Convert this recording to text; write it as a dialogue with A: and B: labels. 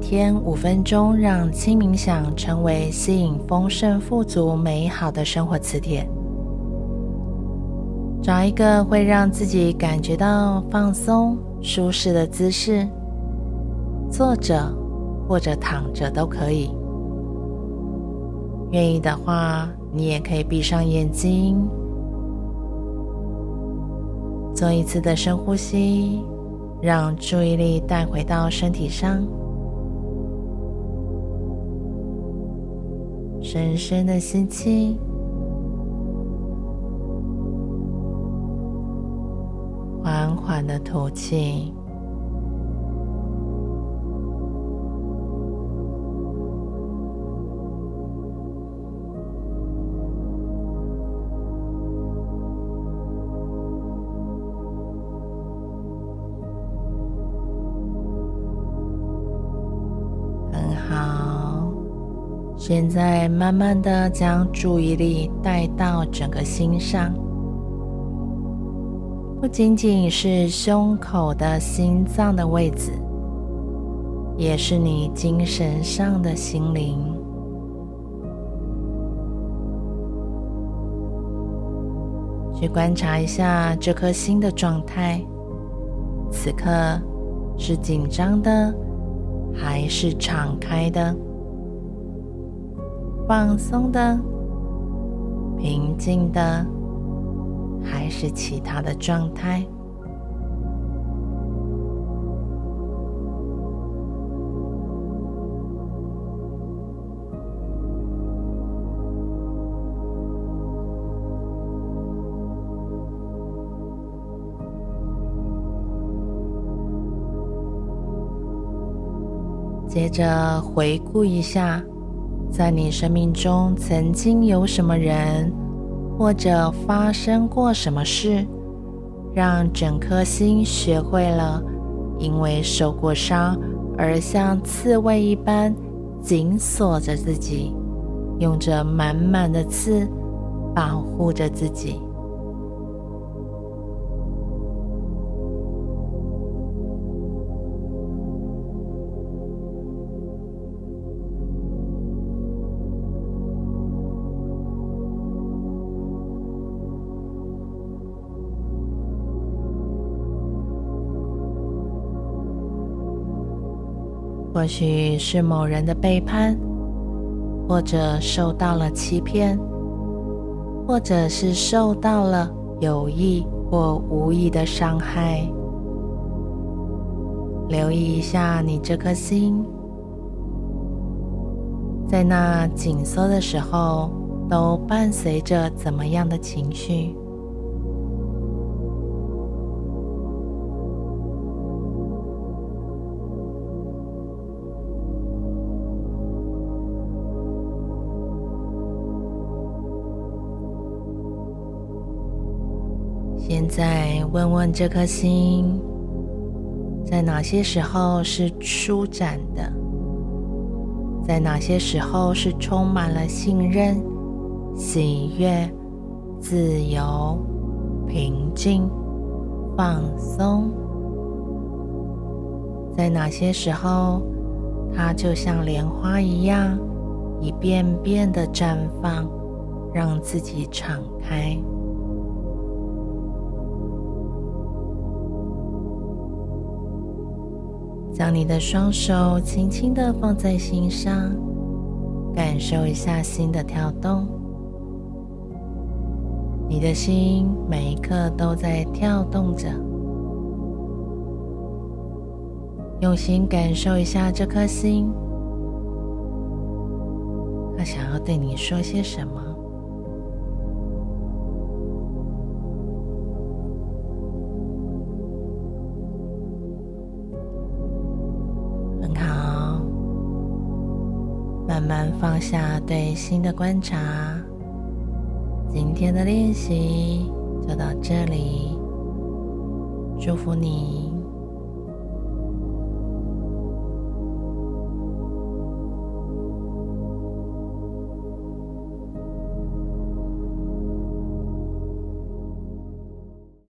A: 天五分钟，让轻冥想成为吸引丰盛、富足、美好的生活磁铁。找一个会让自己感觉到放松、舒适的姿势，坐着或者躺着都可以。愿意的话，你也可以闭上眼睛，做一次的深呼吸。让注意力带回到身体上，深深的吸气，缓缓的吐气。现在慢慢的将注意力带到整个心上，不仅仅是胸口的心脏的位置，也是你精神上的心灵。去观察一下这颗心的状态，此刻是紧张的，还是敞开的？放松的、平静的，还是其他的状态？接着回顾一下。在你生命中，曾经有什么人，或者发生过什么事，让整颗心学会了因为受过伤而像刺猬一般紧锁着自己，用着满满的刺保护着自己。或许是某人的背叛，或者受到了欺骗，或者是受到了有意或无意的伤害。留意一下你这颗心，在那紧缩的时候，都伴随着怎么样的情绪？现在问问这颗心，在哪些时候是舒展的？在哪些时候是充满了信任、喜悦、自由、平静、放松？在哪些时候，它就像莲花一样，一遍遍的绽放，让自己敞开？将你的双手轻轻的放在心上，感受一下心的跳动。你的心每一刻都在跳动着，用心感受一下这颗心，它想要对你说些什么？慢放下对心的观察，今天的练习就到这里，祝福你。